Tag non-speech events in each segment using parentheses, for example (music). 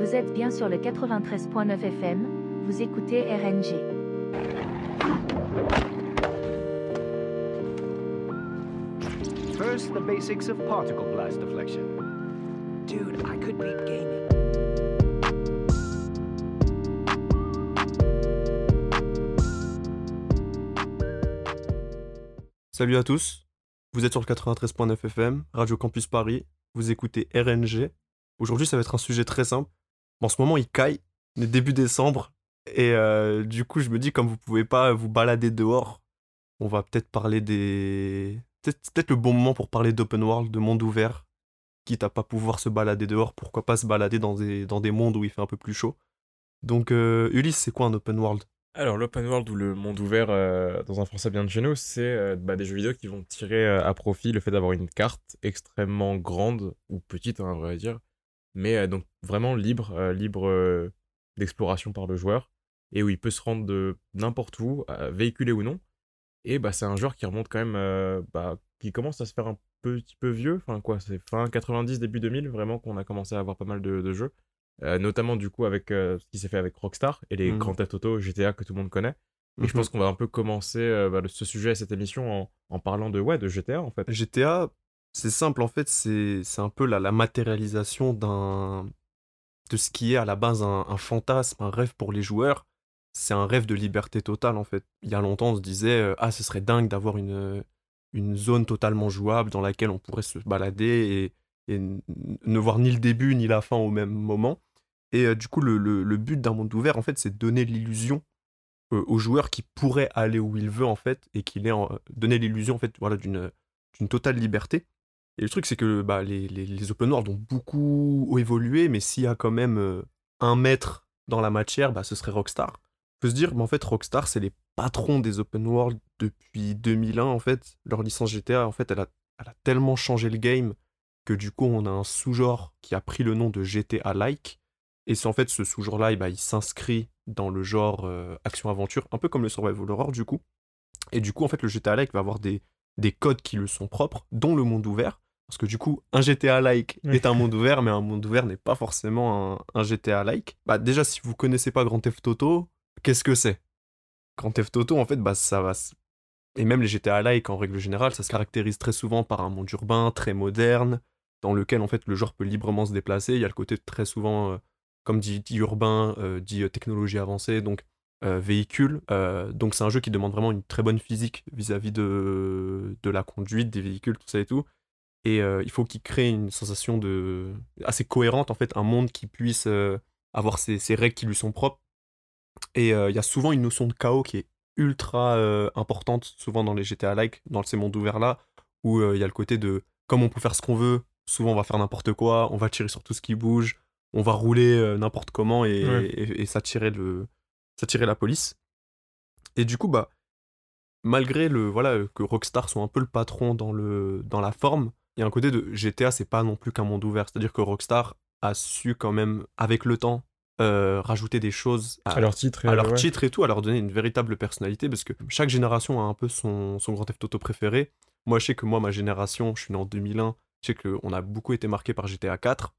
Vous êtes bien sur le 93.9 FM, vous écoutez RNG. First, the basics of particle blast deflection. Dude, I could beat gaming. Salut à tous, vous êtes sur le 93.9 FM, Radio Campus Paris, vous écoutez RNG. Aujourd'hui, ça va être un sujet très simple. En ce moment, il caille, début décembre, et euh, du coup, je me dis, comme vous pouvez pas vous balader dehors, on va peut-être parler des. Peut-être le bon moment pour parler d'open world, de monde ouvert, quitte à pas pouvoir se balader dehors, pourquoi pas se balader dans des, mondes où il fait un peu plus chaud. Donc, euh, Ulysse, c'est quoi un open world? Alors, l'open world ou le monde ouvert euh, dans un français bien de chez nous, c'est bah, des jeux vidéo qui vont tirer à profit le fait d'avoir une carte extrêmement grande, ou petite, hein, on va dire, mais euh, donc vraiment libre, euh, libre euh, d'exploration par le joueur, et où il peut se rendre de n'importe où, véhiculé ou non. Et bah, c'est un joueur qui remonte quand même, bah, qui commence à se faire un petit peu vieux, enfin quoi, c'est fin 90, début 2000, vraiment qu'on a commencé à avoir pas mal de, de jeux. Euh, notamment du coup avec euh, ce qui s'est fait avec Rockstar et les Mhm. Grand Theft Auto, GTA que tout le monde connaît. Et je Mhm. pense qu'on va un peu commencer euh, bah, ce sujet, cette émission, en, en parlant de, ouais, de GTA en fait. GTA, c'est simple en fait, c'est un peu la, matérialisation d'un de ce qui est à la base un, fantasme, un rêve pour les joueurs. C'est un rêve de liberté totale en fait. Il y a longtemps, on se disait euh, ah ce serait dingue d'avoir une une zone totalement jouable dans laquelle on pourrait se balader et, ne voir ni le début ni la fin au même moment. Et euh, du coup, le, le- but d'un monde ouvert en fait, c'est de donner l'illusion euh, au joueur qui pourrait aller où il veut en fait et qu'il ait en- donner l'illusion en fait voilà d'une d'une totale liberté. Et le truc, c'est que bah, les, les, open world ont beaucoup évolué, mais s'il y a quand même euh, un maître dans la matière, bah, ce serait Rockstar. On peut se dire, mais en fait, Rockstar, c'est les patrons des open world depuis 2001, en fait. Leur licence GTA, en fait, elle a, elle a tellement changé le game que du coup, on a un sous-genre qui a pris le nom de GTA-like. Et c'est en fait ce sous-genre-là, eh bah, il s'inscrit dans le genre euh, action-aventure, un peu comme le Survival Horror, du coup. Et du coup, en fait, le GTA-like va avoir des, des codes qui lui sont propres, dont le monde ouvert. Parce que du coup, un GTA-like est un monde ouvert, mais un monde ouvert n'est pas forcément un, un GTA-like. Bah déjà, si vous connaissez pas Grand Theft Auto, qu'est-ce que c'est? Grand Theft Auto, en fait, bah ça va... Et même les GTA-like, en règle générale, ça se caractérise très souvent par un monde urbain, très moderne, dans lequel, en fait, le joueur peut librement se déplacer. Il y a le côté très souvent, euh, comme dit, dit urbain, euh, dit euh, technologie avancée, donc euh, véhicule. Euh, donc c'est un jeu qui demande vraiment une très bonne physique vis-à-vis de, de la conduite des véhicules, tout ça et tout. Et euh, il faut qu'il crée une sensation de assez cohérente, en fait, un monde qui puisse avoir ses, ses règles qui lui sont propres. Et il y a souvent une notion de chaos qui est ultra importante, souvent dans les GTA-like, dans ces mondes ouverts-là, où il y a le côté de, comme on peut faire ce qu'on veut, souvent on va faire n'importe quoi, on va tirer sur tout ce qui bouge, on va rouler n'importe comment et, Ouais. et, et s'attirer le, s'attirer la police. Et du coup, bah, malgré le voilà euh, que Rockstar soit un peu le patron dans le dans la forme, il y a un côté de GTA, c'est pas non plus qu'un monde ouvert. C'est-à-dire que Rockstar a su quand même, avec le temps, euh, rajouter des choses À leur titre. et, à leur ouais. titre et tout, à leur donner une véritable personnalité, parce que chaque génération a un peu son, son Grand Theft Auto préféré. Moi, je sais que moi, ma génération, je suis né en 2001, je sais qu'on a beaucoup été marqué par GTA 4,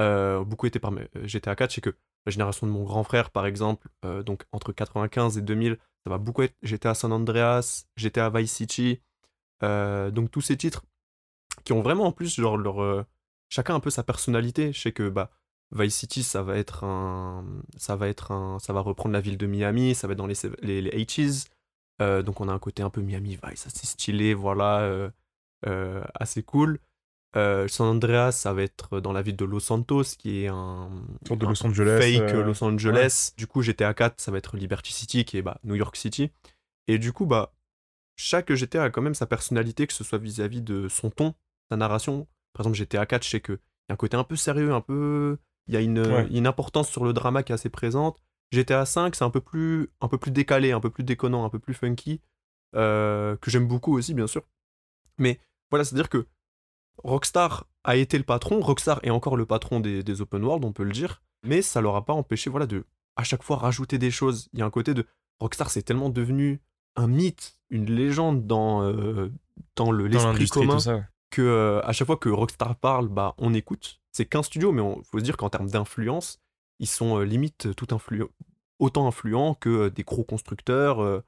euh, beaucoup été par mes- GTA 4, je sais que la génération de mon grand frère, par exemple, euh, donc entre 95 et 2000, ça va beaucoup être GTA San Andreas, GTA Vice City, euh, donc tous ces titres qui ont vraiment en plus genre leur euh, chacun un peu sa personnalité. Je sais que bah Vice City ça va être un ça va être un ça va reprendre la ville de Miami, ça va être dans les les, les 80s. Euh, donc on a un côté un peu Miami Vice assez stylé, voilà, assez cool. Euh, San Andreas, ça va être dans la ville de Los Santos, qui est un, de un Los Angeles, fake euh, Los Angeles. Du coup, GTA 4, ça va être Liberty City, qui est bah, New York City. Et du coup, bah, chaque GTA a quand même sa personnalité, que ce soit vis-à-vis de son ton, sa narration. Par exemple, GTA 4, je sais qu'il y a un côté un peu sérieux, un peu. Il y a une, Ouais. une importance sur le drama qui est assez présente. GTA 5, c'est un peu plus un peu plus décalé, un peu plus déconnant, un peu plus funky, euh, que j'aime beaucoup aussi, bien sûr. Mais voilà, c'est-à-dire que Rockstar a été le patron, Rockstar est encore le patron des, des open world, on peut le dire, mais ça leur a pas empêché, voilà, de à chaque fois rajouter des choses. Il y a un côté de Rockstar, c'est tellement devenu un mythe, une légende dans, euh, dans le- l'esprit commun ça. que euh, à chaque fois que Rockstar parle, bah on écoute. C'est qu'un studio, mais il faut se dire qu'en termes d'influence, ils sont euh, limite tout influ- autant influents que des gros constructeurs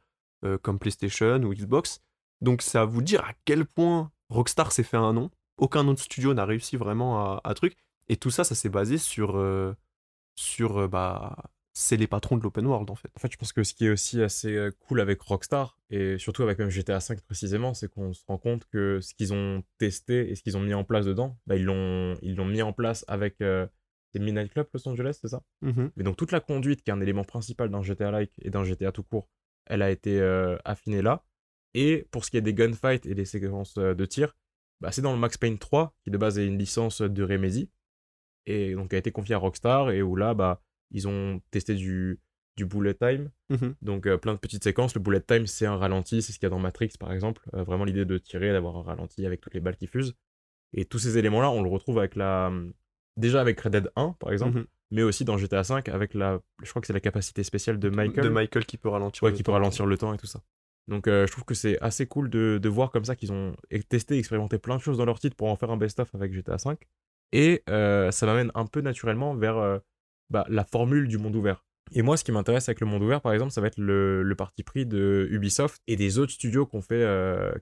comme PlayStation ou Xbox. Donc à vous dire à quel point Rockstar s'est fait un nom. Aucun autre studio n'a réussi vraiment à, à truc. Et tout ça, ça s'est basé sur, euh, sur euh, bah, c'est les patrons de l'open world en fait. En fait, je pense que ce qui est aussi assez euh, cool avec Rockstar, et surtout avec même GTA V précisément, c'est qu'on se rend compte que ce qu'ils ont testé et ce qu'ils ont mis en place dedans, bah, ils l'ont ils l'ont mis en place avec euh, c'est Midnight Club Los Angeles, c'est ça? Mhm. Mais donc toute la conduite, qui est un élément principal d'un GTA-like et d'un GTA tout court, elle a été euh, affinée là. Et pour ce qui est des gunfights et des séquences de tir, bah, c'est dans le Max Payne 3, qui de base est une licence de Remedy, et donc a été confiée à Rockstar, et où là, bah, ils ont testé du, du bullet time, Mhm. donc euh, plein de petites séquences. Le bullet time, c'est un ralenti, c'est ce qu'il y a dans Matrix par exemple. Euh, vraiment l'idée de tirer, d'avoir un ralenti avec toutes les balles qui fusent. Et tous ces éléments-là, on le retrouve avec la. Déjà avec Red Dead 1 par exemple, Mhm. mais aussi dans GTA V avec la. Je crois que c'est la capacité spéciale de Michael. De Michael qui peut ralentir. Ouais, le qui peut ralentir le temps et tout ça. Donc euh, je trouve que c'est assez cool de, de voir comme ça qu'ils ont e- testé, expérimenté plein de choses dans leur titre pour en faire un best-of avec GTA V. Et euh, ça m'amène un peu naturellement vers euh, bah, la formule du monde ouvert. Et moi, ce qui m'intéresse avec le monde ouvert, par exemple, ça va être le, le parti pris de Ubisoft et des autres studios fait,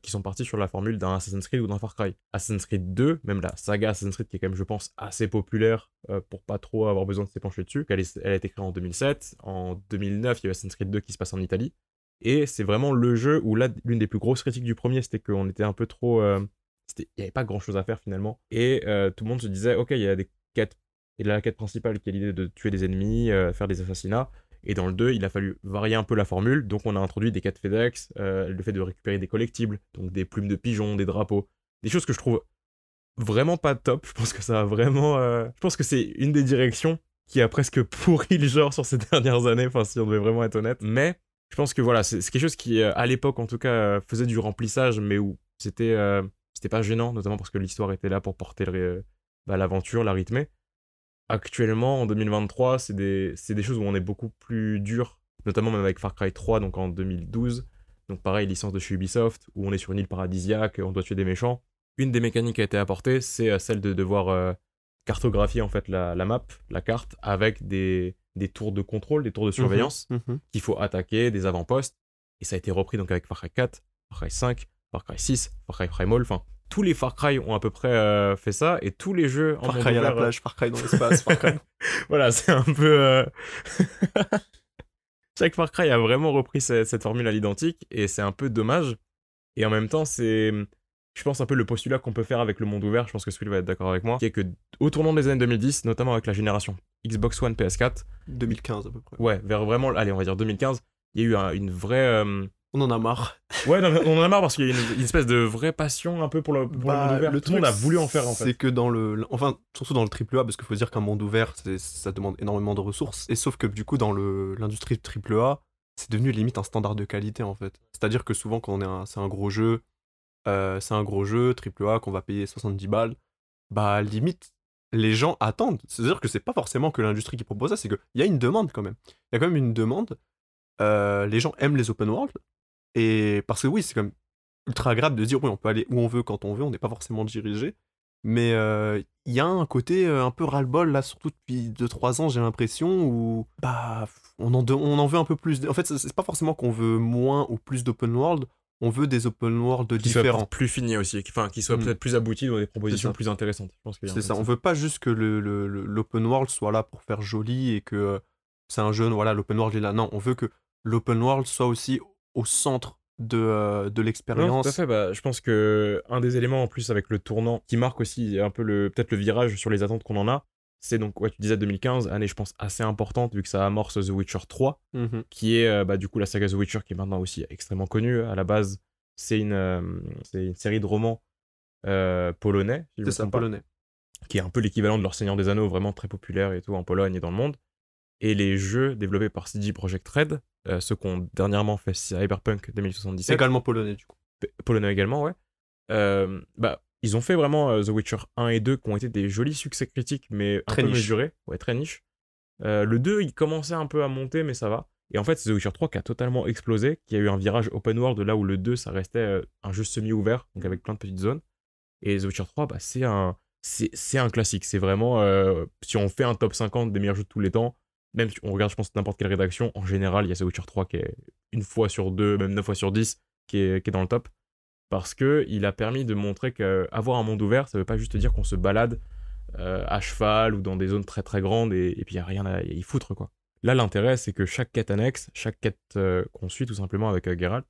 qui sont partis sur la formule d'un Assassin's Creed ou d'un Far Cry. Assassin's Creed 2, même la saga Assassin's Creed qui est quand même, je pense, assez populaire pour pas trop avoir besoin de s'épancher dessus. Elle, est- elle a été créée en 2007. En 2009, il y a Assassin's Creed 2 qui se passe en Italie. Et c'est vraiment le jeu où là, l'une des plus grosses critiques du premier, c'était qu'on était un peu trop. euh, Il n'y avait pas grand chose à faire finalement. Et euh, tout le monde se disait, ok, il y a des quêtes. Et la quête principale qui est l'idée de tuer des ennemis, euh, faire des assassinats. Et dans le 2, il a fallu varier un peu la formule. Donc on a introduit des quêtes FedEx, euh, le fait de récupérer des collectibles, donc des plumes de pigeons, des drapeaux. Des choses que je trouve vraiment pas top. Je pense que ça a vraiment. Je pense que c'est une des directions qui a presque pourri le genre sur ces (laughs) dernières années, enfin si on devait vraiment être honnête. Mais je pense que voilà, c'est quelque chose qui, euh, à l'époque en tout cas, euh, faisait du remplissage, mais où c'était euh, c'était pas gênant, notamment parce que l'histoire était là pour porter bah, l'aventure, la rythmer. Actuellement, en 2023, c'est des, des choses où on est beaucoup plus dur, notamment même avec Far Cry 3, donc en 2012. Donc pareil, licence de chez Ubisoft, où on est sur une île paradisiaque, on doit tuer des méchants. Une des mécaniques qui a été apportée, c'est celle de devoir cartographier en fait la map, la carte, avec des, des tours de contrôle, des tours de surveillance Mhm. qu'il faut attaquer, des avant-postes. Et ça a été repris donc avec Far Cry 4, Far Cry 5, Far Cry 6, Far Cry Primal. Enfin, tous les Far Cry ont à peu près euh, fait ça. Et tous les jeux en Far Cry à la plage, Far Cry dans l'espace, Far Cry. (laughs) voilà, c'est un peu. euh, (laughs) Chaque Far Cry a vraiment repris cette, cette formule à l'identique. Et c'est un peu dommage. Et en même temps, c'est. Je pense un peu le postulat qu'on peut faire avec le monde ouvert, je pense que Swill va être d'accord avec moi, qui est que au tournant des années 2010, notamment avec la génération Xbox One, PS4, 2015 à peu près. ouais, vers vraiment, allez, on va dire 2015, il y a eu un- une vraie. euh, On en a marre. Ouais, non, on en a marre parce qu'il y a une, une espèce de vraie passion un peu pour le, pour le Bah, monde ouvert. le Tout le monde a voulu en faire en C'est fait. que dans le. Enfin, surtout dans le AAA, parce qu'il faut dire qu'un monde ouvert, c'est- ça demande énormément de ressources. Et sauf que du coup, dans l'industrie AAA, c'est devenu limite un standard de qualité en fait. C'est-à-dire que souvent, quand on est un- c'est un gros jeu, euh, c'est un gros jeu AAA qu'on va payer 70 balles, bah limite, les gens attendent. C'est-à-dire que c'est pas forcément que l'industrie qui propose ça, c'est qu'il y a une demande quand même. Il y a quand même une demande. Euh, les gens aiment les open world. Et parce que oui, c'est quand même ultra agréable de dire oui, on peut aller où on veut quand on veut, on n'est pas forcément dirigé. Mais euh, il y a un côté euh, un peu ras-le-bol là, surtout depuis 2-3 ans, j'ai l'impression, où bah on en, veut un peu plus. En fait, c'est pas forcément qu'on veut moins ou plus d'open world, on veut des open world Qui différents. plus fini aussi, qui- enfin, qui soit Mm. peut-être plus abouti dans des propositions plus intéressantes. C'est ça, on veut pas juste que le- le- le- l'open world soit là pour faire joli et que euh, c'est un jeu, voilà, l'open world est là. Non, on veut que l'open world soit aussi au centre de, euh, de l'expérience. tout à fait. Bah, je pense que un des éléments en plus avec le tournant qui marque aussi un peu le peut-être le virage sur les attentes qu'on en a, c'est donc ouais tu disais 2015, année je pense assez importante vu que ça amorce The Witcher 3, Mhm. qui est euh, bah, du coup la saga The Witcher qui est maintenant aussi extrêmement connue. À la base, c'est une euh, une série de romans euh, polonais, si C'est ça, pas, polonais. qui est un peu l'équivalent de leur Seigneur des Anneaux, vraiment très populaire et tout en Pologne et dans le monde. Et les jeux développés par CD Projekt Red, euh, ceux qu'on dernièrement fait Cyberpunk 2077, Également polonais, du coup. P- polonais également, ouais. Bah, ils ont fait vraiment euh, The Witcher 1 et 2 qui ont été des jolis succès critiques, mais un Très peu niche. mesurés. Ouais, très niche. Euh, le 2, il commençait un peu à monter, mais ça va. Et en fait, c'est The Witcher 3 qui a totalement explosé, qui a eu un virage open world là où le 2, ça restait euh, un jeu semi-ouvert, donc avec plein de petites zones. Et The Witcher 3, bah, c'est un, c'est un classique. C'est vraiment, euh, si on fait un top 50 des meilleurs jeux de tous les temps, même si on regarde, je pense, n'importe quelle rédaction, en général, il y a The Witcher 3 qui est une fois sur deux, même neuf fois sur 10, qui est, qui est dans le top. Parce qu'il a permis de montrer qu'avoir un monde ouvert, ça veut pas juste dire qu'on se balade euh, à cheval ou dans des zones très très grandes et, puis il n'y a rien à y foutre, quoi. Là, l'intérêt, c'est que chaque quête annexe, chaque quête euh, qu'on suit tout simplement avec Geralt,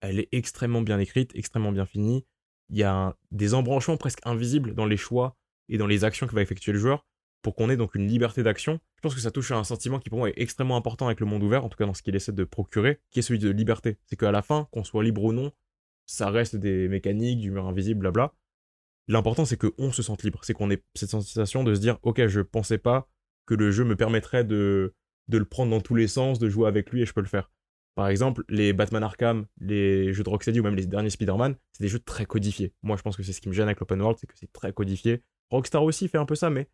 elle est extrêmement bien écrite, extrêmement bien finie. Il y a des embranchements presque invisibles dans les choix et dans les actions que va effectuer le joueur pour qu'on ait donc une liberté d'action. Je pense que ça touche à un sentiment qui pour moi est extrêmement important avec le monde ouvert, en tout cas dans ce qu'il essaie de procurer, qui est celui de liberté. C'est qu'à la fin, qu'on soit libre ou non, ça reste des mécaniques, du mur invisible, blabla. L'important c'est qu'on se sente libre, c'est qu'on ait cette sensation de se dire ok je pensais pas que le jeu me permettrait de, de le prendre dans tous les sens, de jouer avec lui et je peux le faire. Par exemple, les Batman Arkham, les jeux de Rocksteady ou même les derniers Spider-Man, c'est des jeux très codifiés. Moi je pense que c'est ce qui me gêne avec l'open world, c'est que c'est très codifié. Rockstar aussi fait un peu ça, mais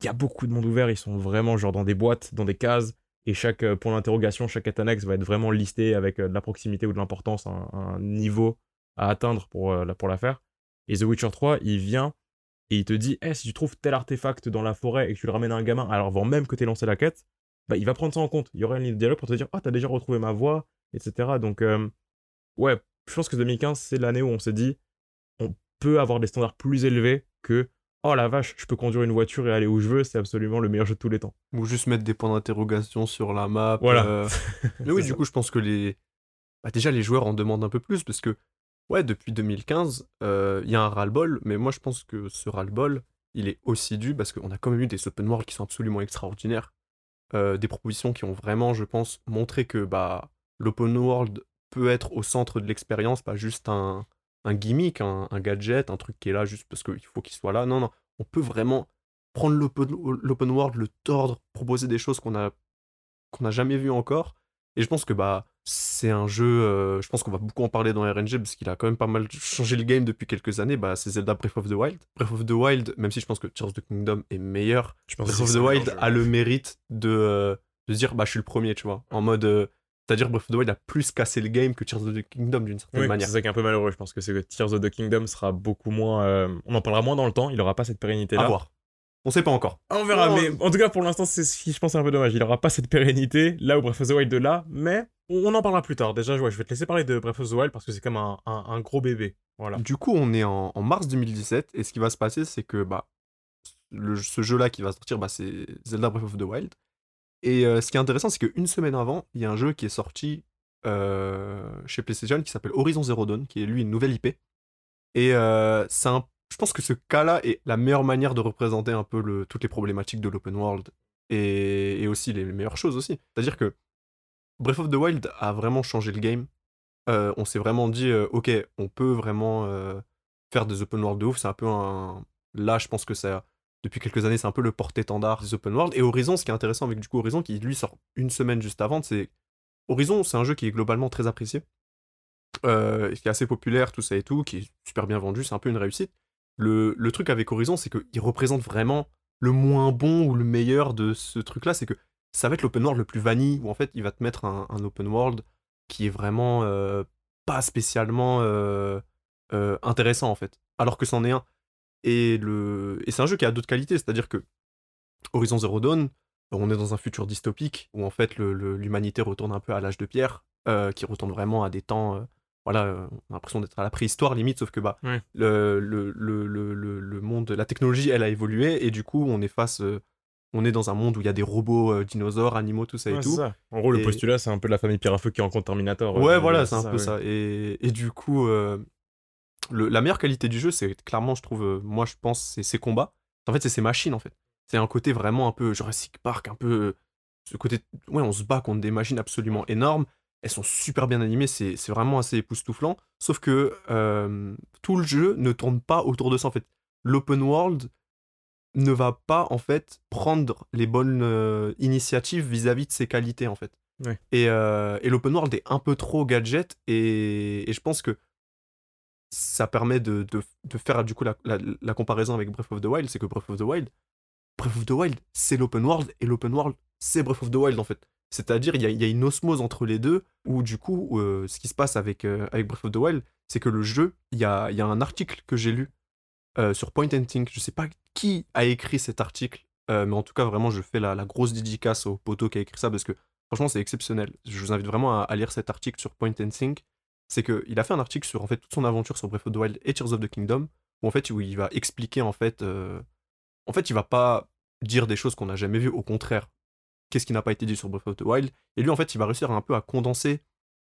il y a beaucoup de monde ouvert, ils sont vraiment genre dans des boîtes, dans des cases, et chaque euh, point d'interrogation, chaque annexe va être vraiment listé avec euh, de la proximité ou de l'importance, un, niveau à atteindre pour, euh, pour la faire. Et The Witcher 3, il vient et il te dit eh, si tu trouves tel artefact dans la forêt et que tu le ramènes à un gamin, alors avant même que tu aies lancé la quête, bah, il va prendre ça en compte. Il y aura une ligne de dialogue pour te dire oh, t'as déjà retrouvé ma voix, etc. Donc, ouais, je pense que 2015, c'est l'année où on s'est dit on peut avoir des standards plus élevés que oh la vache, je peux conduire une voiture et aller où je veux, c'est absolument le meilleur jeu de tous les temps. Ou juste mettre des points d'interrogation sur la map. Voilà. Euh. (laughs) Mais oui, du coup, je pense que les. Bah, déjà, les joueurs en demandent un peu plus parce que, ouais, depuis 2015, euh, il y a un ras-le-bol, mais moi, je pense que ce ras-le-bol, il est aussi dû parce qu'on a quand même eu des open world qui sont absolument extraordinaires. Euh, des propositions qui ont vraiment, je pense, montré que bah, l'open world peut être au centre de l'expérience, pas juste un, un gimmick, un, gadget, un truc qui est là juste parce qu'il faut qu'il soit là. Non, non, on peut vraiment prendre l'open world, le tordre, proposer des choses qu'on n'a qu'on a jamais vues encore. Et je pense que bah c'est un jeu, euh, je pense qu'on va beaucoup en parler dans RNG parce qu'il a quand même pas mal changé le game depuis quelques années. Bah, c'est Zelda Breath of the Wild. Breath of the Wild, même si je pense que Tears of the Kingdom est meilleur, je pense Breath of the Wild a le mérite de, euh, de dire bah je suis le premier, tu vois, en mode euh, c'est-à-dire Breath of the Wild a plus cassé le game que Tears of the Kingdom d'une certaine oui, manière. C'est ça qui est un peu malheureux. Je pense que c'est que Tears of the Kingdom sera beaucoup moins. Euh, on en parlera moins dans le temps. Il aura pas cette pérennité là. À voir. On sait pas encore. Ah, on verra. Mais en tout cas, pour l'instant, c'est ce qui je pense est un peu dommage. Il aura pas cette pérennité là où Breath of the Wild de là. Mais on en parlera plus tard. Déjà, je vais te laisser parler de Breath of the Wild parce que c'est comme un, un, gros bébé. Voilà. Du coup, on est en, mars 2017 et ce qui va se passer, c'est que bah le, ce jeu-là qui va sortir, bah, c'est Zelda Breath of the Wild. Et euh, ce qui est intéressant, c'est qu'une semaine avant, il y a un jeu qui est sorti euh, chez PlayStation qui s'appelle Horizon Zero Dawn, qui est lui une nouvelle IP. Et euh, c'est je pense que ce cas-là est la meilleure manière de représenter un peu toutes les problématiques de l'open world et, aussi les meilleures choses aussi. C'est-à-dire que Breath of the Wild a vraiment changé le game. On s'est vraiment dit, ok, on peut vraiment faire des open world de ouf. C'est un peu un. Là, je pense que ça. Depuis quelques années, c'est un peu le porte-étendard des open world. Et Horizon, ce qui est intéressant avec du coup Horizon, qui lui sort une semaine juste avant, c'est Horizon, c'est un jeu qui est globalement très apprécié, euh, qui est assez populaire, tout ça et tout, qui est super bien vendu, c'est un peu une réussite. Le, truc avec Horizon, c'est qu'il représente vraiment le moins bon ou le meilleur de ce truc-là, c'est que ça va être l'open world le plus vanille, où en fait il va te mettre un, open world qui est vraiment euh, pas spécialement euh, intéressant en fait, alors que c'en est un. Et, le... et c'est un jeu qui a d'autres qualités, c'est-à-dire que Horizon Zero Dawn, on est dans un futur dystopique où en fait l'humanité retourne un peu à l'âge de pierre, euh, qui retourne vraiment à des temps. Euh, voilà, euh, on a l'impression d'être à la préhistoire limite, sauf que bah, le, le, le, monde, la technologie, elle a évolué et du coup, on est face. on est dans un monde où il y a des robots, dinosaures, animaux, tout ça et tout. En gros, le postulat, c'est un peu la famille Pierre à Feu qui rencontre Terminator. Ouais, voilà, c'est un peu ça. Et, et, du coup, la meilleure qualité du jeu, c'est clairement, je trouve, moi, je pense, c'est ses combats. En fait, c'est ses machines, en fait. C'est un côté vraiment un peu Jurassic Park, un peu. Ce côté. Ouais, on se bat contre des machines absolument énormes. Elles sont super bien animées, c'est vraiment assez époustouflant. Sauf que euh, tout le jeu ne tourne pas autour de ça, en fait. L'open world ne va pas, en fait, prendre les bonnes euh, initiatives vis-à-vis de ses qualités, en fait. Et, euh, et l'open world est un peu trop gadget, et, et je pense que ça permet de, de, de faire du coup la, la, comparaison avec Breath of the Wild, c'est que Breath of the Wild, Breath of the Wild, c'est l'open world, et l'open world, c'est Breath of the Wild en fait. C'est-à-dire, il y, a une osmose entre les deux, où du coup, euh, ce qui se passe avec, euh, avec Breath of the Wild, c'est que le jeu, il y a, y a, un article que j'ai lu euh, sur Point Think. Je sais pas qui a écrit cet article, mais en tout cas, vraiment, je fais la, la grosse dédicace au poteau qui a écrit ça parce que franchement, c'est exceptionnel. Je vous invite vraiment à, lire cet article sur Point Think. C'est qu'il a fait un article sur en fait toute son aventure sur Breath of the Wild et Tears of the Kingdom, où en fait où il va expliquer en fait, euh, en fait, il va pas dire des choses qu'on n'a jamais vues, au contraire, qu'est-ce qui n'a pas été dit sur Breath of the Wild? Et lui, en fait, il va réussir un peu à condenser,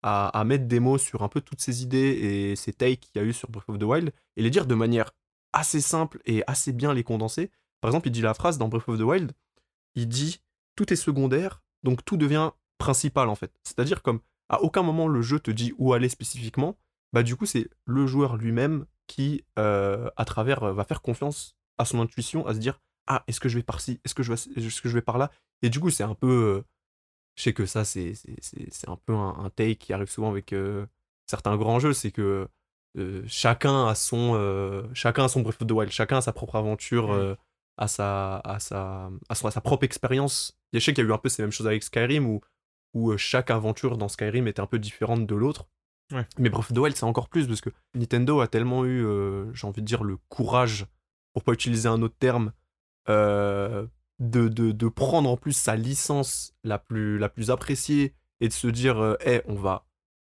à, à mettre des mots sur un peu toutes ces idées et ces takes qu'il y a eu sur Breath of the Wild, et les dire de manière assez simple et assez bien les condenser. Par exemple, il dit la phrase dans Breath of the Wild, il dit tout est secondaire, donc tout devient principal en fait. C'est-à-dire comme à aucun moment le jeu te dit où aller spécifiquement, bah du coup c'est le joueur lui-même qui, euh, à travers, euh, va faire confiance à son intuition, à se dire ah est-ce que je vais par ci, est-ce que je vais, est-ce que je vais par là, et du coup c'est un peu, euh, je sais que ça c'est un peu un, un take qui arrive souvent avec euh, certains grands jeux, c'est que chacun a son chacun a son Breath of the Wild, chacun a sa propre aventure, Mm. à sa à sa à, son- à sa propre expérience. Je sais qu'il y a eu un peu ces mêmes choses avec Skyrim où où euh, chaque aventure dans Skyrim était un peu différente de l'autre. Ouais. Mais Breath of the Wild c'est encore plus parce que Nintendo a tellement eu euh, j'ai envie de dire le courage pour pas utiliser un autre terme euh, de, de, de prendre en plus sa licence la plus, la plus appréciée et de se dire euh, Eh, on va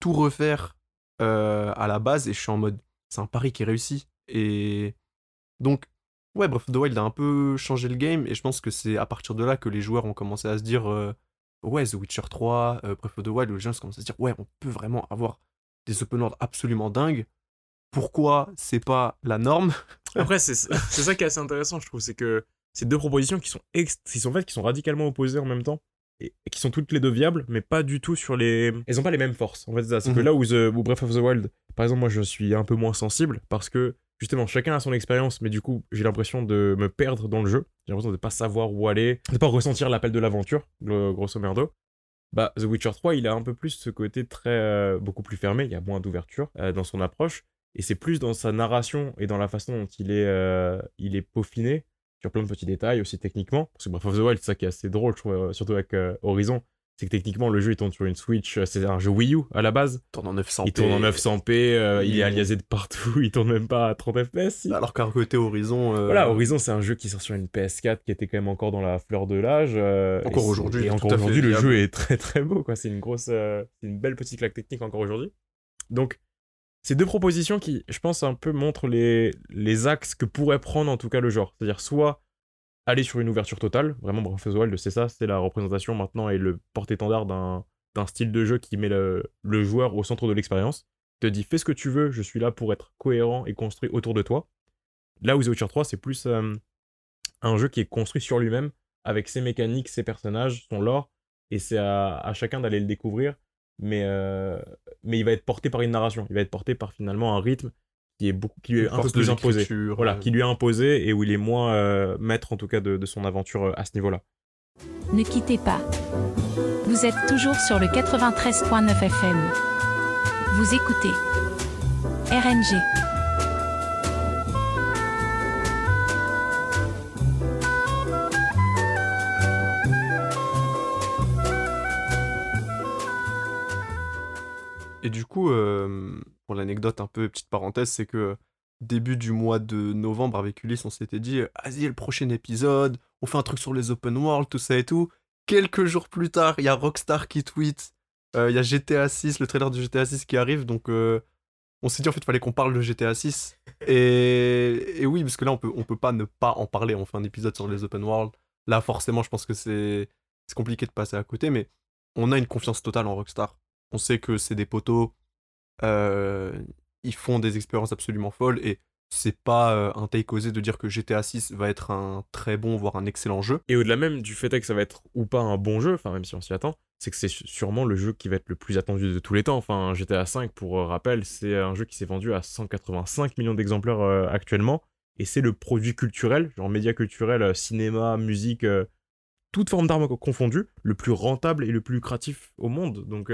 tout refaire à la base et je suis en mode c'est un pari qui est réussi et donc ouais Breath of the Wild a un peu changé le game et je pense que c'est à partir de là que les joueurs ont commencé à se dire ouais The Witcher 3 euh, Breath of the Wild où les gens commencent à se dire ouais on peut vraiment avoir des open world absolument dingues pourquoi c'est pas la norme? (laughs) Après, c'est c'est ça qui est assez intéressant, je trouve, c'est que ces deux propositions qui sont, ex- qui sont faites, qui sont radicalement opposées en même temps, et, et qui sont toutes les deux viables, mais pas du tout sur les. Elles ont pas les mêmes forces. En fait, c'est ça. C'est que Mhm. là où, The- où Breath of the Wild, par exemple, moi je suis un peu moins sensible parce que justement chacun a son expérience, mais du coup j'ai l'impression de me perdre dans le jeu. J'ai l'impression de pas savoir où aller, de pas ressentir l'appel de l'aventure, gro- grosso merdo. Bah, The Witcher 3, il a un peu plus ce côté très euh, beaucoup plus fermé, il y a moins d'ouverture euh, dans son approche, et c'est plus dans sa narration et dans la façon dont il est, euh, il est peaufiné sur plein de petits détails aussi techniquement. Parce que Breath of the Wild, c'est ça qui est assez drôle, je trouve, surtout avec Horizon, c'est que techniquement le jeu il tourne sur une Switch, euh, c'est un jeu Wii U à la base, Il tourne en 900 il tourne en 900p, euh, il est aliasé de partout, (laughs) il tourne même pas à 30 FPS. alors qu'à côté Horizon euh, Voilà, Horizon, c'est un jeu qui sort sur une PS4 qui était quand même encore dans la fleur de l'âge. euh, Encore aujourd'hui, Et encore aujourd'hui, le jeu est très très beau. quoi. C'est une grosse, c'est une belle petite claque technique encore aujourd'hui. Donc, ces deux propositions qui, je pense, un peu montrent les, les axes que pourrait prendre en tout cas le genre. C'est-à-dire soit aller sur une ouverture totale, vraiment Breath of the Wild, c'est ça, c'est la représentation maintenant et le porte-étendard d'un style de jeu qui met le, le joueur au centre de l'expérience. Te dit fais ce que tu veux, je suis là pour être cohérent et construit autour de toi. Là où The Witcher 3, c'est plus euh, un jeu qui est construit sur lui-même, avec ses mécaniques, ses personnages, son lore, et c'est à, à chacun d'aller le découvrir, mais, euh, mais il va être porté par une narration, il va être porté par finalement un rythme qui est, beaucoup, qui lui est un peu plus imposé. Voilà, euh, qui lui est imposé et où il est moins euh, maître en tout cas de, de son aventure euh, à ce niveau-là. Ne quittez pas. Vous êtes toujours sur le 93.9 FM. Vous écoutez RNG. Et du coup, euh, pour l'anecdote un peu, petite parenthèse, c'est que début du mois de novembre avec Ulysse, on s'était dit, vas-y, le prochain épisode, on fait un truc sur les open world, tout ça et tout. Quelques jours plus tard, il y a Rockstar qui tweet, euh, il y a GTA 6, le trailer de GTA 6 qui arrive, donc euh, on s'est dit en fait, il fallait qu'on parle de GTA 6. Et, et oui, parce que là, on peut, on peut pas ne pas en parler, on fait un épisode sur les open world. Là, forcément, je pense que c'est compliqué de passer à côté, mais on a une confiance totale en Rockstar. On sait que c'est des poteaux, euh, ils font des expériences absolument folles et c'est pas un take osé de dire que GTA 6 va être un très bon, voire un excellent jeu. Et au-delà même du fait que ça va être ou pas un bon jeu, enfin même si on s'y attend, c'est que c'est sûrement le jeu qui va être le plus attendu de tous les temps. Enfin, GTA 5, pour euh, rappel, c'est un jeu qui s'est vendu à 185 millions d'exemplaires actuellement, et c'est le produit culturel, genre média culturel, cinéma, musique, toute forme d'art confondue, le plus rentable et le plus lucratif au monde. Donc,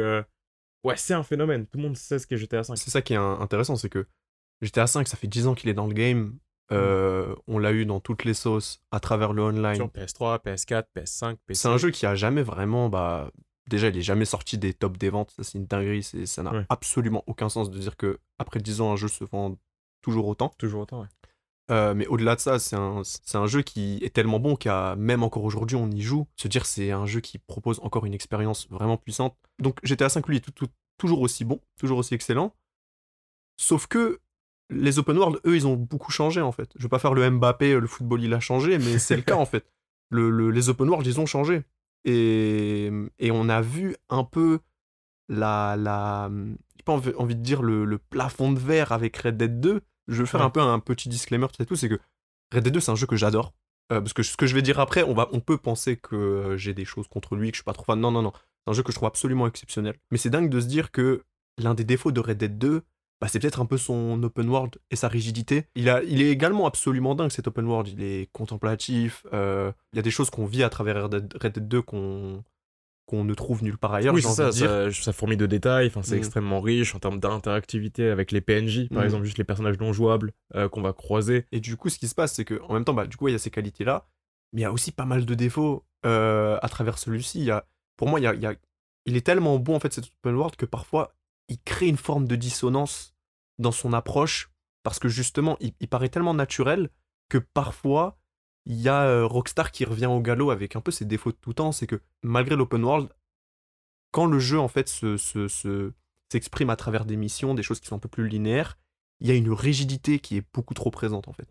ouais, c'est un phénomène. Tout le monde sait ce qu'est GTA 5. C'est ça qui est intéressant, c'est que GTA 5, ça fait 10 ans qu'il est dans le game. Euh, on l'a eu dans toutes les sauces, à travers le online. Sur PS3, PS4, PS5, PC. C'est un jeu qui a jamais vraiment, bah, déjà, il est jamais sorti des tops des ventes. Ça, c'est une dinguerie. c'est- Ça n'a Ouais. absolument aucun sens de dire que après 10 ans, un jeu se vend toujours autant. Toujours autant, ouais. Euh, mais au-delà de ça, c'est un, un jeu qui est tellement bon qu'à même encore aujourd'hui on y joue. Se dire c'est un jeu qui propose encore une expérience vraiment puissante. Donc GTA 5 lui est tout- tout- toujours aussi bon, toujours aussi excellent. Sauf que les open world, eux, ils ont beaucoup changé en fait. Je veux pas faire le Mbappé, le football il a changé, mais c'est le (laughs) cas en fait. Le, le- les open world, ils ont changé. Et, et on a vu un peu la. la j'ai pas envie, envie de dire le, le plafond de verre avec Red Dead 2. Je vais faire Ouais. un peu un petit disclaimer, tout ça et tout, c'est que Red Dead 2, c'est un jeu que j'adore. Euh, parce que ce que je vais dire après, on, va, on peut penser que euh, j'ai des choses contre lui, que je suis pas trop fan. Non, non, non. C'est un jeu que je trouve absolument exceptionnel. Mais c'est dingue de se dire que l'un des défauts de Red Dead 2, bah, c'est peut-être un peu son open world et sa rigidité. Il, a, il est également absolument dingue cet open world. Il est contemplatif. euh, il y a des choses qu'on vit à travers Red Dead 2 qu'on qu'on ne trouve nulle part ailleurs. oui, c'est ça, ça, ça fourmille de détails, enfin, c'est Mm. extrêmement riche en termes d'interactivité avec les PNJ, par Mm. exemple, juste les personnages non jouables euh, qu'on va croiser. Et du coup, ce qui se passe, c'est que en même temps, bah, du coup, il y a ces qualités-là, mais il y a aussi pas mal de défauts euh, à travers celui-ci. Y a, pour moi, il, y a, y a- il est tellement bon en fait cet open world que parfois il crée une forme de dissonance dans son approche parce que justement, il, il paraît tellement naturel que parfois il y a euh, Rockstar qui revient au galop avec un peu ses défauts de tout temps. C'est que malgré l'open world, quand le jeu en fait se, se- se- s'exprime à travers des missions, des choses qui sont un peu plus linéaires, il y a une rigidité qui est beaucoup trop présente en fait.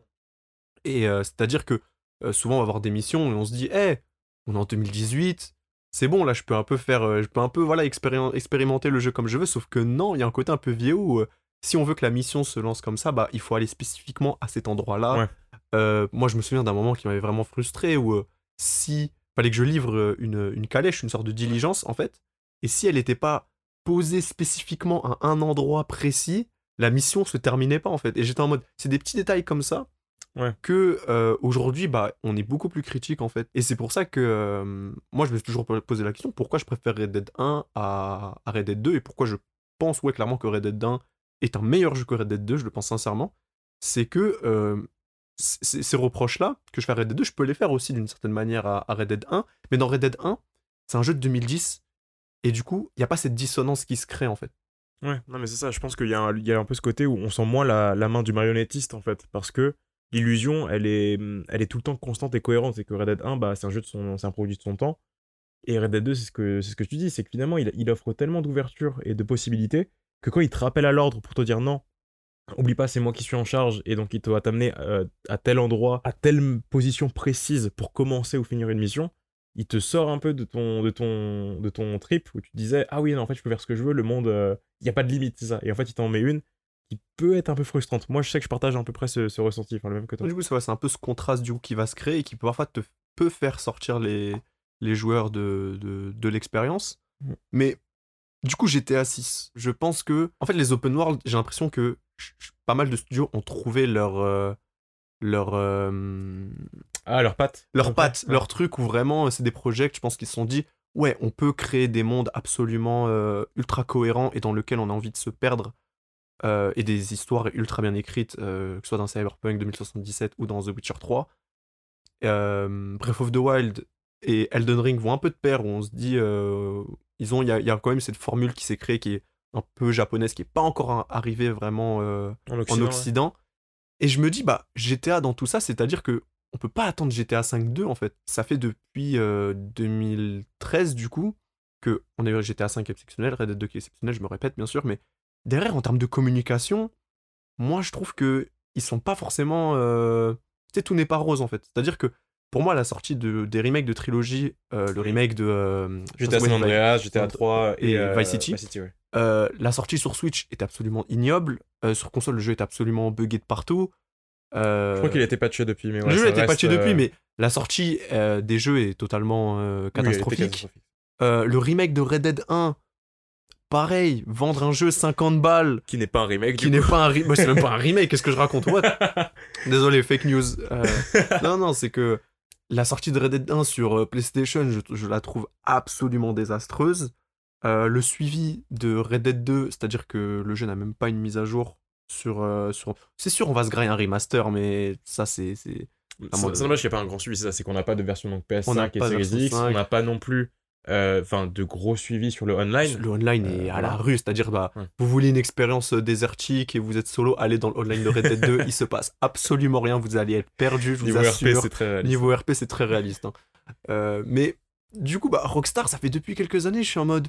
Et euh, c'est-à-dire que euh, souvent on va avoir des missions et on se dit, hé, on est en 2018, c'est bon là, je peux un peu faire, je peux un peu voilà expéri- expérimenter le jeu comme je veux. Sauf que non, il y a un côté un peu vieux où si on veut que la mission se lance comme ça, bah il faut aller spécifiquement à cet endroit-là. Euh, moi, je me souviens d'un moment qui m'avait vraiment frustré où euh, si fallait que je livre euh, une, une calèche, une sorte de diligence en fait, et si elle n'était pas posée spécifiquement à un endroit précis, la mission se terminait pas en fait. Et j'étais en mode, c'est des petits détails comme ça Ouais. que euh, aujourd'hui, bah, on est beaucoup plus critique en fait. Et c'est pour ça que moi, je me suis toujours posé la question pourquoi je préfère Red Dead 1 à, à Red Dead 2 et pourquoi je pense ouais clairement que Red Dead 1 est un meilleur jeu que Red Dead 2, je le pense sincèrement. C'est que euh, ces reproches-là que je fais à Red Dead 2, je peux les faire aussi d'une certaine manière à, Red Dead 1. Mais dans Red Dead 1, c'est un jeu de 2010 et du coup, il n'y a pas cette dissonance qui se crée en fait. Ouais, non mais c'est ça, je pense qu'il y, a un- y a un peu ce côté où on sent moins la, la main du marionnettiste en fait, parce que l'illusion, elle est, elle est tout le temps constante et cohérente, c'est que Red Dead 1, bah, c'est un jeu de son, c'est un produit de son temps, et Red Dead 2, c'est ce que, c'est ce que tu dis, c'est que finalement, il, il offre tellement d'ouverture et de possibilités, que quand il te rappelle à l'ordre pour te dire non, oublie pas, c'est moi qui suis en charge, et donc il va t'amener euh, à tel endroit, à telle position précise pour commencer ou finir une mission, il te sort un peu de ton, de ton, de ton trip où tu te disais ah oui non, en fait je peux faire ce que je veux le monde euh, il y a pas de limite c'est ça et en fait il t'en met une qui peut être un peu frustrante moi je sais que je partage à peu près ce, ce ressenti enfin le même que toi Du coup, c'est un peu ce contraste du coup qui va se créer et qui peut parfois te peut faire sortir les, les joueurs de, de, de l'expérience. Mm. Mais du coup, GTA 6, je pense que. En fait, les open world, j'ai l'impression que pas mal de studios ont trouvé leur. euh, leur. euh, ah leurs pattes leur Ok, patte, ouais. leur truc où vraiment euh, c'est des projets que je pense qu'ils se sont dit ouais, on peut créer des mondes absolument euh, ultra cohérents et dans lesquels on a envie de se perdre et des histoires ultra bien écrites, que ce soit dans Cyberpunk 2077 ou dans The Witcher 3. Euh, Breath of the Wild et Elden Ring vont un peu de pair où on se dit ils ont il y, y a quand même cette formule qui s'est créée qui est un peu japonaise qui est pas encore arrivée vraiment euh, en en Occident, ouais. Et je me dis, bah, GTA dans tout ça, c'est-à-dire que on peut pas attendre GTA 5.2 en fait. Ça fait depuis euh, 2013 du coup que on a eu GTA 5 exceptionnel, Red Dead 2 qui est exceptionnel, je me répète bien sûr, mais derrière en termes de communication, moi je trouve que ils sont pas forcément, euh... tu sais, tout n'est pas rose en fait. C'est-à-dire que pour moi la sortie de, des remakes de trilogie, euh, le remake de euh, GTA San Andreas GTA San- 3 et, et euh, Vice City. ouais. Euh, la sortie sur Switch est absolument ignoble. Euh, sur console, le jeu est absolument buggé de partout. Euh, je crois qu'il a été patché depuis mais ouais, le jeu a été patché depuis, mais la sortie des jeux est totalement oui, catastrophique. le remake de Red Dead 1, pareil, vendre un jeu 50 balles qui n'est pas un remake qui n'est pas un remake. c'est même pas un remake, qu'est-ce que je raconte What? (laughs) Désolé, fake news. (laughs) Non, non, c'est que la sortie de Red Dead 1 sur PlayStation, je, je la trouve absolument désastreuse. Euh, le suivi de Red Dead 2, c'est-à-dire que le jeu n'a même pas une mise à jour sur. euh, sur... C'est sûr, on va se grailler un remaster, mais ça, c'est. c'est- dommage qu'il n'y a pas un grand suivi, c'est ça, c'est qu'on n'a pas de version donc PS5 On n'a et Series X, 5. on n'a pas non plus euh, enfin, de gros suivis sur le online. Le online est à la rue, c'est-à-dire, bah, Ouais. vous voulez une expérience désertique et vous êtes solo, allez dans le online de Red Dead 2, il se passe absolument rien, vous allez être perdu, je vous Niveau RP, c'est très réaliste. Niveau RP, c'est très réaliste. hein. Mais du coup, bah, Rockstar, ça fait depuis quelques années, je suis en mode.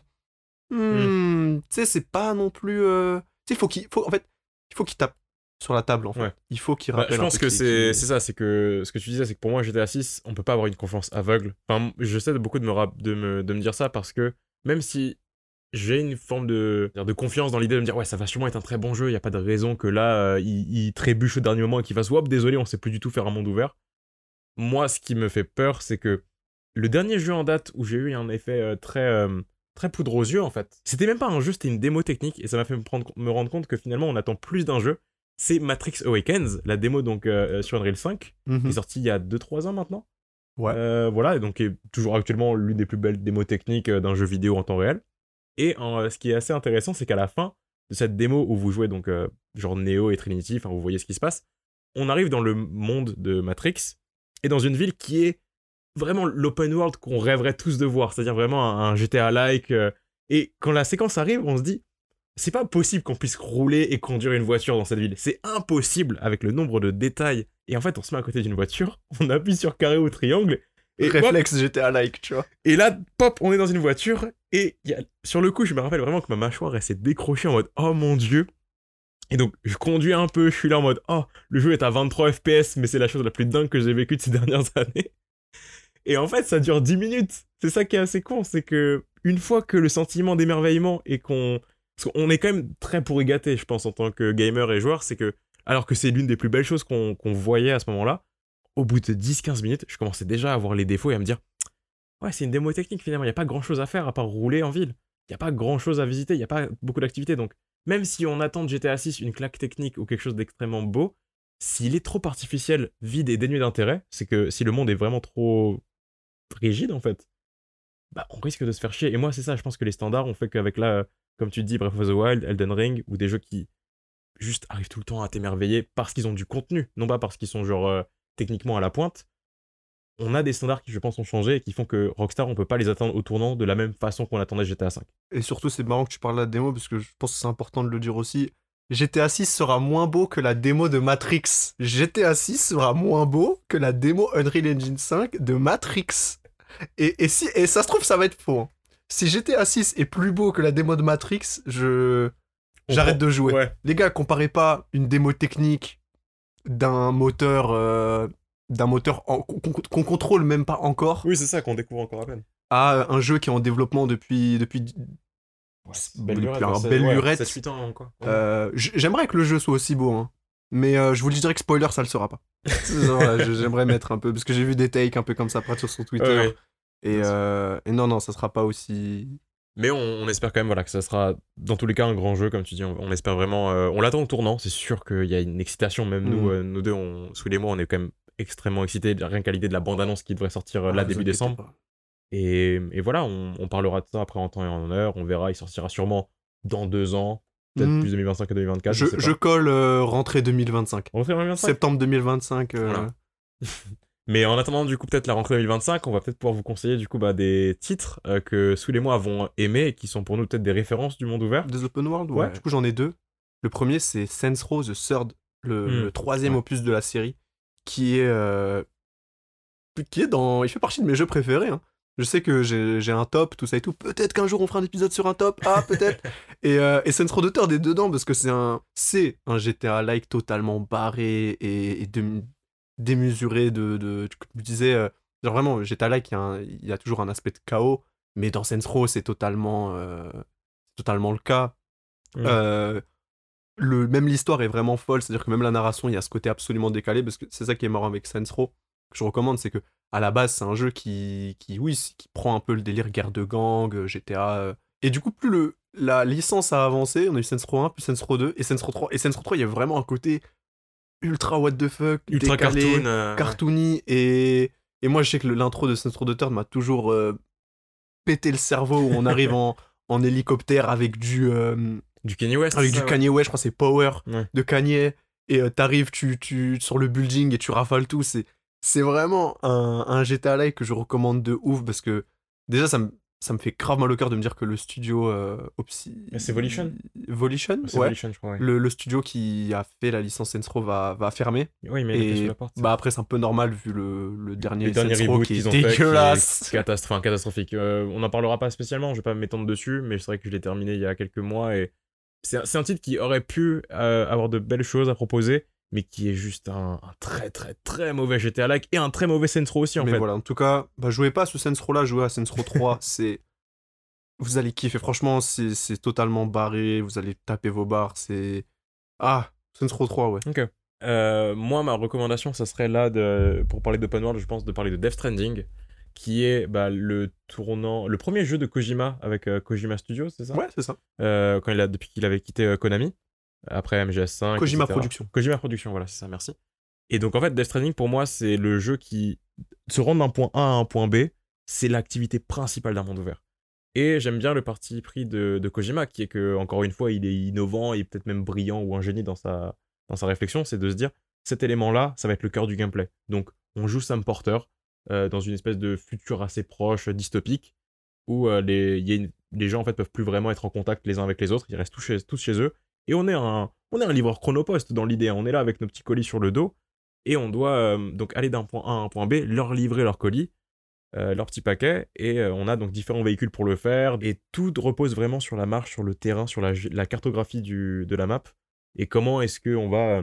Hmm, Tu sais, c'est pas non plus. euh, Tu sais, faut qu'il. Faut, en fait, il faut qu'il tape sur la table, en fait. Ouais. Il faut qu'il Bah, rappelle. je pense que c'est qui- c'est ça, c'est que ce que tu disais, c'est que pour moi, GTA 6, on peut pas avoir une confiance aveugle. Enfin, je sais beaucoup de me, de me, de me dire ça parce que même si j'ai une forme de, de confiance dans l'idée de me dire, ouais, ça va sûrement être un très bon jeu, il y a pas de raison que là, euh, il, il trébuche au dernier moment et qu'il fasse, hop, désolé, on sait plus du tout faire un monde ouvert. Moi, ce qui me fait peur, c'est que le dernier jeu en date où j'ai eu un effet euh, très, euh, très poudre aux yeux, en fait, c'était même pas un jeu, c'était une démo technique et ça m'a fait me, prendre, me rendre compte que finalement, on attend plus d'un jeu c'est Matrix Awakens, la démo donc euh, sur Unreal 5, Mhm. qui est sortie il y a 2-3 ans maintenant. Ouais. Euh, voilà, et donc qui est toujours actuellement l'une des plus belles démos techniques euh, d'un jeu vidéo en temps réel. Et euh, ce qui est assez intéressant, c'est qu'à la fin de cette démo où vous jouez donc euh, genre Neo et Trinity, enfin vous voyez ce qui se passe, on arrive dans le monde de Matrix et dans une ville qui est vraiment l'open world qu'on rêverait tous de voir, c'est-à-dire vraiment un, un GTA-like. euh, et quand la séquence arrive, on se dit, c'est pas possible qu'on puisse rouler et conduire une voiture dans cette ville. C'est impossible avec le nombre de détails. Et en fait, on se met à côté d'une voiture, (laughs) on appuie sur carré ou triangle. Et, hop, Réflexe GTA like, tu vois. et là, pop, on est dans une voiture. Et y a- sur le coup, je me rappelle vraiment que ma mâchoire, elle s'est décrochée en mode Oh mon dieu. Et donc, je conduis un peu, je suis là en mode Oh, le jeu est à 23 FPS, mais c'est la chose la plus dingue que j'ai vécue de ces (laughs) dernières années. Et en fait, ça dure 10 minutes. C'est ça qui est assez con, c'est que une fois que le sentiment d'émerveillement et qu'on. Qu'on est quand même très pourri gâté, je pense, en tant que gamer et joueur, c'est que. Alors que c'est l'une des plus belles choses qu'on qu'on voyait à ce moment-là, au bout de 10-15 minutes, je commençais déjà à voir les défauts et à me dire Ouais, c'est une démo technique finalement, il n'y a pas grand chose à faire à part rouler en ville. Il n'y a pas grand chose à visiter, il n'y a pas beaucoup d'activités. Donc, même si on attend de GTA 6 une claque technique ou quelque chose d'extrêmement beau, s'il est trop artificiel, vide et dénué d'intérêt, c'est que si le monde est vraiment trop rigide en fait, bah on risque de se faire chier. Et moi, c'est ça, je pense que les standards ont fait qu'avec là, comme tu dis, Breath of the Wild, Elden Ring, ou des jeux qui juste arrivent tout le temps à t'émerveiller parce qu'ils ont du contenu, non pas parce qu'ils sont genre euh, techniquement à la pointe. On a des standards qui, je pense, ont changé et qui font que Rockstar, on peut pas les attendre au tournant de la même façon qu'on attendait GTA 5. Et surtout, c'est marrant que tu parles de la démo parce que je pense que c'est important de le dire aussi. GTA 6 sera moins beau que la démo de Matrix. GTA 6 sera moins beau que la démo Unreal Engine 5 de Matrix. Et, et, si, et ça se trouve, ça va être faux. hein. Si GTA 6 est plus beau que la démo de Matrix, je. J'arrête de jouer. Ouais. Les gars, comparez pas une démo technique d'un moteur. euh, d'un moteur qu'on contrôle même pas encore Oui, c'est ça qu'on découvre encore à peine. à un jeu qui est en développement depuis, depuis belle depuis lurette, un ouais, belle ouais, lurette. 7-8 ans, quoi. Ouais. Euh, J'aimerais que le jeu soit aussi beau, hein. Mais euh, je vous le dirais que spoiler, ça le sera pas. (laughs) Voilà, J'aimerais mettre un peu, parce que j'ai vu des takes un peu comme ça sur son Twitter. Ouais, ouais. Et, bien sûr. euh, et non, non, ça sera pas aussi. Mais on, on espère quand même voilà, que ça sera, dans tous les cas, un grand jeu, comme tu dis. On, on espère vraiment. euh, on l'attend au tournant, c'est sûr qu'il y a une excitation. Même nous, euh, nous deux, on, sous les mois, on est quand même extrêmement excités, rien qu'à l'idée de la bande-annonce qui devrait sortir là Ah, début décembre. Et, et voilà, on, on parlera de ça après en temps et en heure. On verra, il sortira sûrement dans deux ans, peut-être Mhm. plus 2025 que 2024. Je, colle euh, rentrée 2025. Rentrée 2025 Septembre 2025. euh, Voilà. (laughs) Mais en attendant, du coup, peut-être la rentrée 2025, on va peut-être pouvoir vous conseiller du coup bah, des titres euh, que sous les mois avons aimés et qui sont pour nous peut-être des références du monde ouvert. Des open world, ouais. Ouais. Du coup, j'en ai deux. Le premier, c'est Saints Row The Third, le, Hmm. le troisième Ouais. opus de la série, qui est, qui est dans. Il fait partie de mes jeux préférés. hein. Je sais que j'ai un top, tout ça et tout. Peut-être qu'un jour on fera un épisode sur un top. Ah, peut-être. (laughs) et, euh, et Saints Row Third est dedans parce que c'est un, c'est un GTA-like totalement barré et, et de- démesuré de, de, comme tu disais. euh, genre vraiment, GTA-like, il y, a y toujours un aspect de chaos, mais dans Saints Row, c'est totalement, euh, totalement le cas. Mm. Euh, le, même l'histoire est vraiment folle, c'est-à-dire que même la narration, il y a ce côté absolument décalé, parce que c'est ça qui est marrant avec Saints Row, que je recommande, c'est que à la base, c'est un jeu qui, qui, oui, qui prend un peu le délire guerre de gang, euh, GTA. euh, et du coup, plus le, la licence a avancé, on a eu Saints Row 1, puis Saints Row 2, et Saints Row 3. Et Saints Row 3, il y a vraiment un côté ultra what the fuck, Ultra décalé, cartoon. euh, cartoony, et, et moi, je sais que l'intro de Saints Row The Third m'a toujours euh, pété le cerveau, où on arrive en, (laughs) en hélicoptère avec du... euh, Du Kanye West. avec du ça, ouais. Kanye West, je crois que c'est Power Ouais. de Kanye, et t'arrives tu, tu, sur le building et tu rafales tout. C'est, c'est vraiment un, un GTA Like que je recommande de ouf parce que déjà, ça me, ça me fait grave mal au cœur de me dire que le studio euh, Opsi... Mais c'est Volition Volition Ouais. Volition, je crois. ouais. Le, le studio qui a fait la licence Saints Row va, va fermer. Oui, mais il Et la porte. bah après, c'est un peu normal vu le, le dernier le dernier qui est qu'ils ont fait, qui est dégueulasse. (laughs) catastro- enfin, catastrophique. Euh, on n'en parlera pas spécialement, je vais pas m'étendre dessus, mais c'est vrai que je l'ai terminé il y a quelques mois et c'est un, c'est un titre qui aurait pu euh, avoir de belles choses à proposer, mais qui est juste un, un très très très mauvais GTA-like et un très mauvais Saints Row aussi en Mais fait. voilà, en tout cas, bah, jouez pas à ce Saints Row là, jouez à Saints Row 3. (laughs) c'est. Vous allez kiffer. Franchement, c'est c'est totalement barré. Vous allez taper vos barres. C'est. Ah, Saints Row 3, ouais. Ok. Euh, moi, ma recommandation, ça serait là, de, pour parler d'open world, je pense, de parler de Death Stranding, qui est bah, le tournant, le premier jeu de Kojima avec euh, Kojima Studios, c'est ça? Ouais, c'est ça. Euh, quand il a, depuis qu'il avait quitté Konami, après MGS5. Kojima etc. Productions. Kojima Productions, voilà, c'est ça, merci. Et donc en fait, Death Stranding, pour moi, c'est le jeu qui se rend d'un point A à un point B, c'est l'activité principale d'un monde ouvert. Et j'aime bien le parti pris de, de Kojima, qui est que, encore une fois, il est innovant et peut-être même brillant ou un génie dans sa, dans sa réflexion, c'est de se dire, cet élément-là, ça va être le cœur du gameplay. Donc, on joue Sam Porter euh, dans une espèce de futur assez proche, dystopique, où euh, les, il y a une- les gens en fait peuvent plus vraiment être en contact les uns avec les autres, ils restent tous chez, tous chez eux, et on est un, on est livreur chronopost dans l'idée, on est là avec nos petits colis sur le dos, et on doit euh, donc aller d'un point A à un point B, leur livrer leurs colis, euh, leur petit paquet, et euh, on a donc différents véhicules pour le faire, et tout repose vraiment sur la marche, sur le terrain, sur la, cartographie de la map, et comment est-ce qu'on va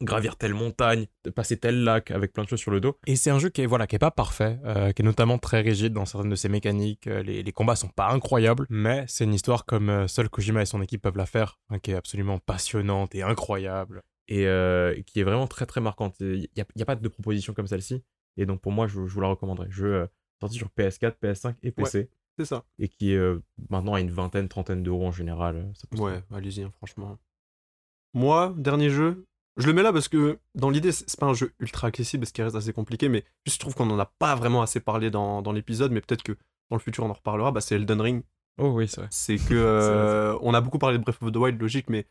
gravir telle montagne, passer tel lac avec plein de choses sur le dos. Et c'est un jeu qui est, voilà, qui est pas parfait, euh, qui est notamment très rigide dans certaines de ses mécaniques. euh, les, les combats sont pas incroyables, mais c'est une histoire comme euh, seul Kojima et son équipe peuvent la faire, hein, qui est absolument passionnante et incroyable. Et euh, qui est vraiment très très marquante. Il n'y a, pas de proposition comme celle-ci. Et donc pour moi, je, je vous la recommanderais. Jeu euh, sorti sur PS4, PS5 et PC. C'est ça. Et qui est euh, maintenant à une vingtaine, trentaine d'euros en général. ça Ouais, allez-y, hein, franchement. Moi, dernier jeu, je le mets là parce que dans l'idée, c'est pas un jeu ultra accessible, ce qui reste assez compliqué, mais juste je trouve qu'on en a pas vraiment assez parlé dans, dans l'épisode, mais peut-être que dans le futur on en reparlera. Bah, c'est Elden Ring. Oh oui, c'est vrai. C'est (laughs) que euh, on a beaucoup parlé de Breath of the Wild, logique, mais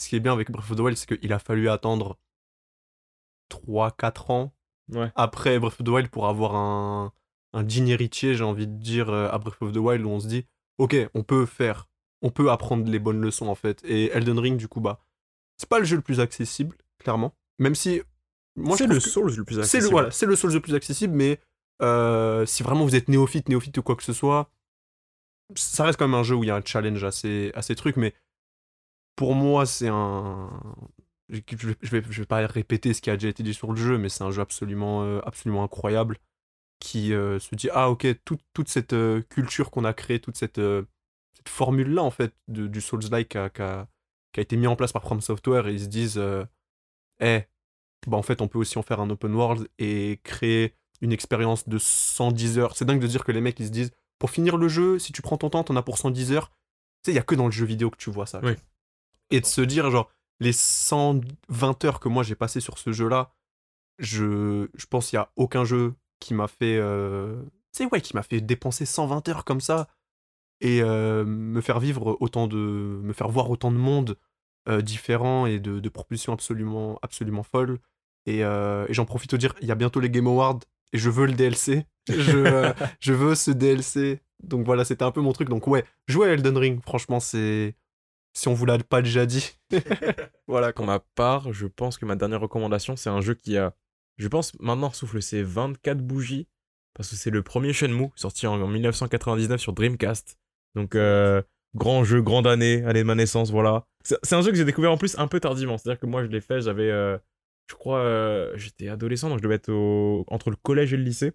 ce qui est bien avec Breath of the Wild, c'est qu'il a fallu attendre 3-4 ans Ouais. après Breath of the Wild pour avoir un, un digne héritier, j'ai envie de dire, euh, à Breath of the Wild, où on se dit, ok, on peut faire, on peut apprendre les bonnes leçons en fait. Et Elden Ring, du coup, bah, c'est pas le jeu le plus accessible, clairement. Même si. Moi, c'est le Souls le plus c'est accessible. le, voilà, c'est le Souls le plus accessible, mais euh, si vraiment vous êtes néophyte, néophyte ou quoi que ce soit, ça reste quand même un jeu où il y a un challenge assez, assez truc, mais pour moi, c'est un. Je vais, je, vais, je vais pas répéter ce qui a déjà été dit sur le jeu, mais c'est un jeu absolument, euh, absolument incroyable qui euh, se dit Ah, ok, toute, toute cette culture qu'on a créée, toute cette, cette formule-là, en fait, de- du Souls-like qui a, qui a- été mis en place par From Software, et ils se disent euh, Eh, bah en fait on peut aussi en faire un open world et créer une expérience de 110 heures. C'est dingue de dire que les mecs ils se disent pour finir le jeu, si tu prends ton temps, t'en as pour 110 heures. Tu sais, il y a que dans le jeu vidéo que tu vois ça. Oui. Et de se dire genre les 120 heures que moi j'ai passé sur ce jeu-là, je, je pense qu'il y a aucun jeu qui m'a fait euh, tu sais ouais, qui m'a fait dépenser 120 heures comme ça et euh, me faire vivre autant de me faire voir autant de monde euh, différents et de, de propulsions absolument absolument folles et, euh, et j'en profite pour dire, il y a bientôt les Game Awards et je veux le DLC. Je, euh, (laughs) je veux ce DLC. Donc voilà, c'était un peu mon truc. Donc ouais, jouer à Elden Ring, franchement, c'est. Si on vous l'a pas déjà dit. (laughs) voilà Pour ma part, je pense que ma dernière recommandation, c'est un jeu qui a, je pense, maintenant souffle ses 24 bougies, parce que c'est le premier Shenmue, sorti en, en 1999 sur Dreamcast. Donc, euh, grand jeu, grande année, année de ma naissance, voilà. C'est un jeu que j'ai découvert en plus un peu tardivement. C'est-à-dire que moi, je l'ai fait, j'avais, euh, je crois, euh, j'étais adolescent, donc je devais être entre le collège et le lycée.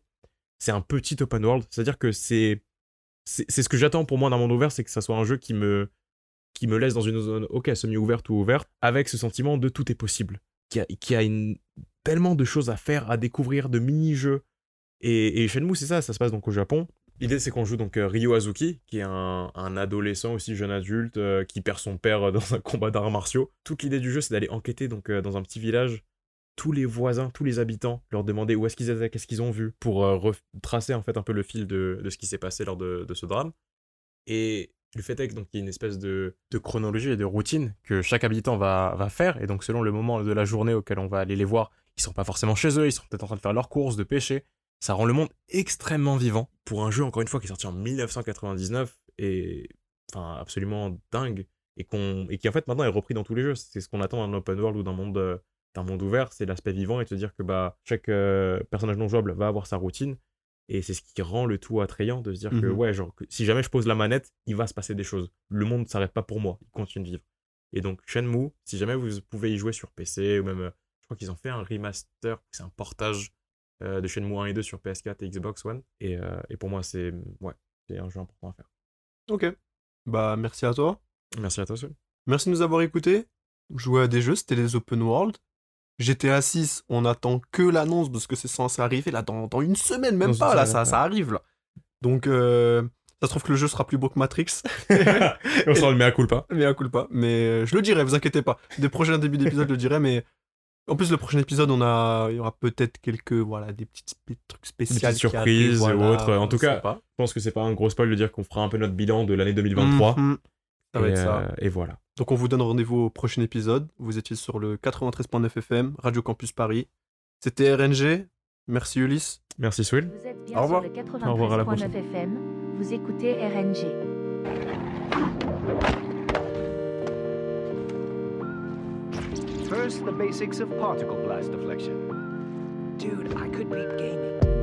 C'est un petit open world, c'est-à-dire que c'est c'est c'est ce que j'attends pour moi d'un monde ouvert, c'est que ça soit un jeu qui me qui me laisse dans une zone, ok, semi-ouverte ou ouverte, avec ce sentiment de tout est possible, qui a, qui a une, tellement de choses à faire, à découvrir, de mini-jeux. Et, et Shenmue, c'est ça, ça se passe donc au Japon. L'idée, c'est qu'on joue donc euh, Azuki, qui est un, adolescent aussi jeune adulte, euh, qui perd son père euh, (laughs) dans un combat d'arts martiaux. Toute l'idée du jeu, c'est d'aller enquêter donc dans un petit village tous les voisins, tous les habitants, leur demander où est-ce qu'ils étaient, qu'est-ce qu'ils ont vu, pour euh, retracer en fait un peu le fil de, ce qui s'est passé lors de, ce drame. Et le fait est que donc il y a une espèce de, chronologie et de routine que chaque habitant va, va faire, et donc selon le moment de la journée auquel on va aller les voir, ils sont pas forcément chez eux, ils sont peut-être en train de faire leurs courses, de pêcher, ça rend le monde extrêmement vivant pour un jeu, encore une fois, qui est sorti en 1999 et enfin absolument dingue et, qu'on et qui en fait maintenant est repris dans tous les jeux. C'est ce qu'on attend d'un open world ou d'un monde, euh, d'un monde ouvert, c'est l'aspect vivant et de se dire que bah, chaque euh, personnage non jouable va avoir sa routine. Et c'est ce qui rend le tout attrayant de se dire que Mhm. ouais, genre, que si jamais je pose la manette, il va se passer des choses. Le monde ne s'arrête pas pour moi, il continue de vivre. Et donc Shenmue, si jamais vous pouvez y jouer sur PC ou même, euh, je crois qu'ils ont fait un remaster, c'est un portage euh, de Shenmue 1 et 2 sur PS4 et Xbox One. Et, euh, et pour moi, c'est ouais, un jeu important à faire. Ok. Bah, merci à toi. Merci à toi, Sol. Merci de nous avoir écoutés. Jouer à des jeux, c'était les open world. GTA 6, on attend que l'annonce parce que c'est censé arriver là dans, dans une semaine, même Dans pas là, ça, ça arrive là. Donc, euh, ça se trouve que le jeu sera plus beau que Matrix. (laughs) On s'en le met à culpa. (laughs) mais à coup pas. Mais je le dirai, vous inquiétez pas. Des prochains débuts d'épisode, je le dirai, mais en plus, le prochain épisode, on a, il y aura peut-être quelques, voilà, des petits trucs spéciaux. Des surprises et voilà, autres. En tout cas, pas. Je pense que c'est pas un gros spoil de dire qu'on fera un peu notre bilan de l'année 2023. Mhm. Ça va et, être ça. euh, et voilà. Donc on vous donne rendez-vous au prochain épisode. Vous étiez sur le 93.9 FM, Radio Campus Paris. C'était RNG. Merci Ulysse. Merci, Swill. Vous êtes bien Au revoir. sur le Au revoir, à la 93.9 FM. Vous écoutez RNG. First, the basics of particle blast deflection. Dude, I could beat gaming.